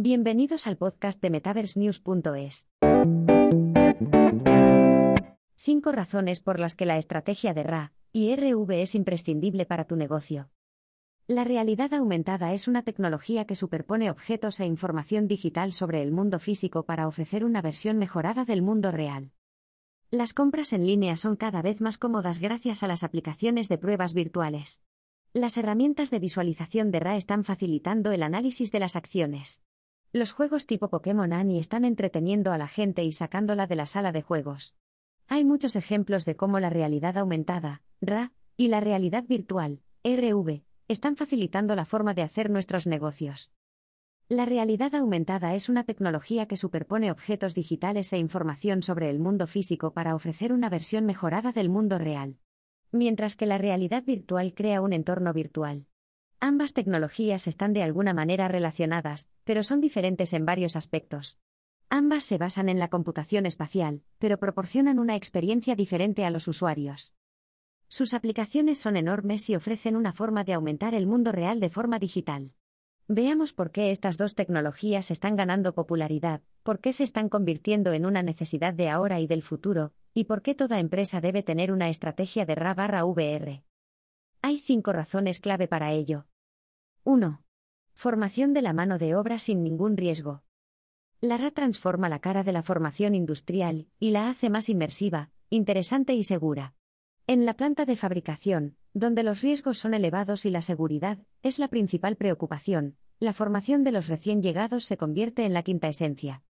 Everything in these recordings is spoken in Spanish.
Bienvenidos al podcast de MetaverseNews.es. 5 razones por las que la estrategia de RA y RV es imprescindible para tu negocio. La realidad aumentada es una tecnología que superpone objetos e información digital sobre el mundo físico para ofrecer una versión mejorada del mundo real. Las compras en línea son cada vez más cómodas gracias a las aplicaciones de pruebas virtuales. Las herramientas de visualización de RA están facilitando el análisis de las acciones. Los juegos tipo Pokémon Annie están entreteniendo a la gente y sacándola de la sala de juegos. Hay muchos ejemplos de cómo la realidad aumentada, RA, y la realidad virtual, RV, están facilitando la forma de hacer nuestros negocios. La realidad aumentada es una tecnología que superpone objetos digitales e información sobre el mundo físico para ofrecer una versión mejorada del mundo real. Mientras que la realidad virtual crea un entorno virtual. Ambas tecnologías están de alguna manera relacionadas, pero son diferentes en varios aspectos. Ambas se basan en la computación espacial, pero proporcionan una experiencia diferente a los usuarios. Sus aplicaciones son enormes y ofrecen una forma de aumentar el mundo real de forma digital. Veamos por qué estas dos tecnologías están ganando popularidad, por qué se están convirtiendo en una necesidad de ahora y del futuro, y por qué toda empresa debe tener una estrategia de RA barra VR. Hay cinco razones clave para ello. 1. Formación de la mano de obra sin ningún riesgo. La RA transforma la cara de la formación industrial y la hace más inmersiva, interesante y segura. En la planta de fabricación, donde los riesgos son elevados y la seguridad es la principal preocupación, la formación de los recién llegados se convierte en la quinta esencia.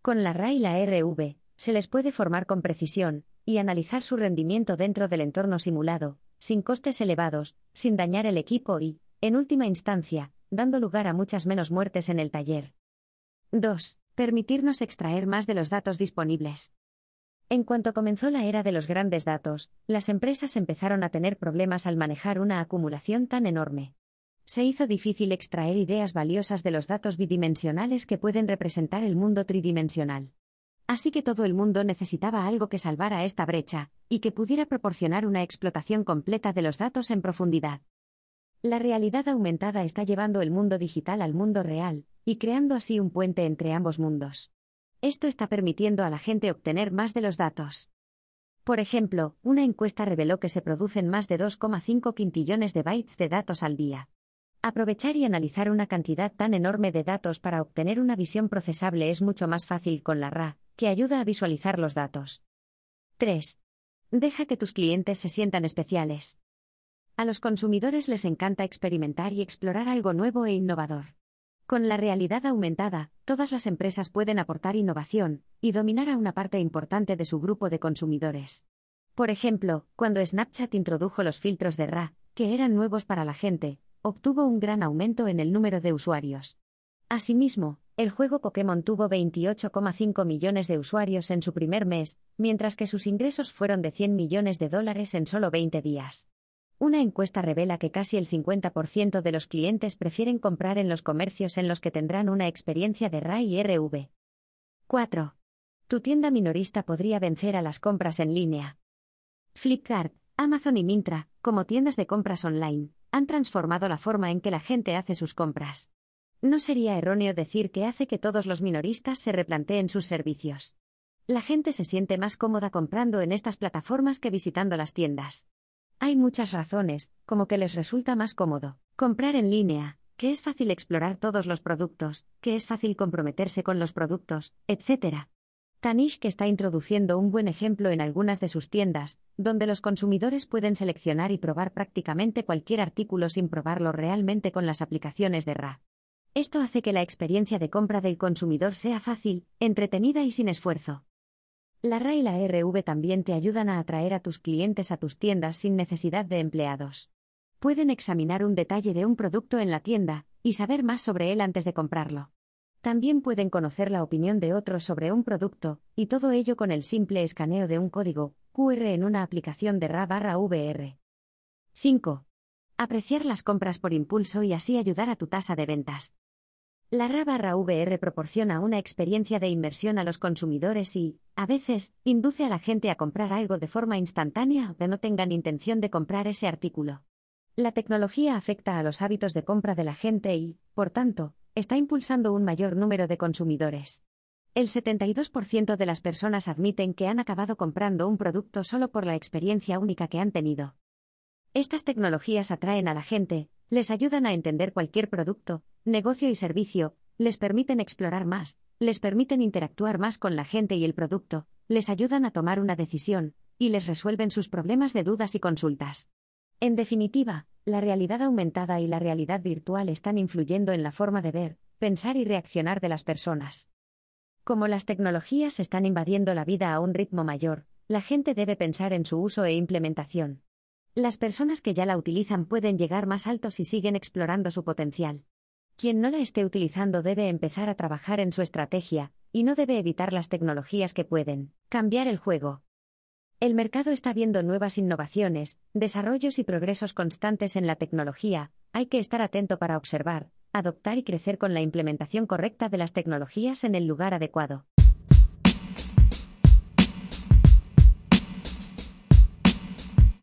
Con la RA y la RV, se les puede formar con precisión y analizar su rendimiento dentro del entorno simulado, sin costes elevados, sin dañar el equipo y, en última instancia, dando lugar a muchas menos muertes en el taller. 2. Permitirnos extraer más de los datos disponibles. En cuanto comenzó la era de los grandes datos, las empresas empezaron a tener problemas al manejar una acumulación tan enorme. Se hizo difícil extraer ideas valiosas de los datos bidimensionales que pueden representar el mundo tridimensional. Así que todo el mundo necesitaba algo que salvara esta brecha, y que pudiera proporcionar una explotación completa de los datos en profundidad. La realidad aumentada está llevando el mundo digital al mundo real, y creando así un puente entre ambos mundos. Esto está permitiendo a la gente obtener más de los datos. Por ejemplo, una encuesta reveló que se producen más de 2,5 quintillones de bytes de datos al día. Aprovechar y analizar una cantidad tan enorme de datos para obtener una visión procesable es mucho más fácil con la RA, que ayuda a visualizar los datos. 3. Deja que tus clientes se sientan especiales. A los consumidores les encanta experimentar y explorar algo nuevo e innovador. Con la realidad aumentada, todas las empresas pueden aportar innovación y dominar a una parte importante de su grupo de consumidores. Por ejemplo, cuando Snapchat introdujo los filtros de RA, que eran nuevos para la gente, obtuvo un gran aumento en el número de usuarios. Asimismo, el juego Pokémon tuvo 28,5 millones de usuarios en su primer mes, mientras que sus ingresos fueron de 100 millones de dólares en solo 20 días. Una encuesta revela que casi el 50% de los clientes prefieren comprar en los comercios en los que tendrán una experiencia de RA y RV. 4. Tu tienda minorista podría vencer a las compras en línea. Flipkart, Amazon y Mintra, como tiendas de compras online, han transformado la forma en que la gente hace sus compras. No sería erróneo decir que hace que todos los minoristas se replanteen sus servicios. La gente se siente más cómoda comprando en estas plataformas que visitando las tiendas. Hay muchas razones, como que les resulta más cómodo comprar en línea, que es fácil explorar todos los productos, que es fácil comprometerse con los productos, etc. Tanishk está introduciendo un buen ejemplo en algunas de sus tiendas, donde los consumidores pueden seleccionar y probar prácticamente cualquier artículo sin probarlo realmente con las aplicaciones de RA. Esto hace que la experiencia de compra del consumidor sea fácil, entretenida y sin esfuerzo. La RA y la RV también te ayudan a atraer a tus clientes a tus tiendas sin necesidad de empleados. Pueden examinar un detalle de un producto en la tienda y saber más sobre él antes de comprarlo. También pueden conocer la opinión de otros sobre un producto, y todo ello con el simple escaneo de un código QR en una aplicación de RA barra VR. 5. Apreciar las compras por impulso y así ayudar a tu tasa de ventas. La RA proporciona una experiencia de inmersión a los consumidores y, a veces, induce a la gente a comprar algo de forma instantánea aunque no tengan intención de comprar ese artículo. La tecnología afecta a los hábitos de compra de la gente y, por tanto, está impulsando un mayor número de consumidores. El 72% de las personas admiten que han acabado comprando un producto solo por la experiencia única que han tenido. Estas tecnologías atraen a la gente, les ayudan a entender cualquier producto, negocio y servicio, les permiten explorar más, les permiten interactuar más con la gente y el producto, les ayudan a tomar una decisión, y les resuelven sus problemas de dudas y consultas. En definitiva, la realidad aumentada y la realidad virtual están influyendo en la forma de ver, pensar y reaccionar de las personas. Como las tecnologías están invadiendo la vida a un ritmo mayor, la gente debe pensar en su uso e implementación. Las personas que ya la utilizan pueden llegar más alto si siguen explorando su potencial. Quien no la esté utilizando debe empezar a trabajar en su estrategia, y no debe evitar las tecnologías que pueden cambiar el juego. El mercado está viendo nuevas innovaciones, desarrollos y progresos constantes en la tecnología, hay que estar atento para observar, adoptar y crecer con la implementación correcta de las tecnologías en el lugar adecuado.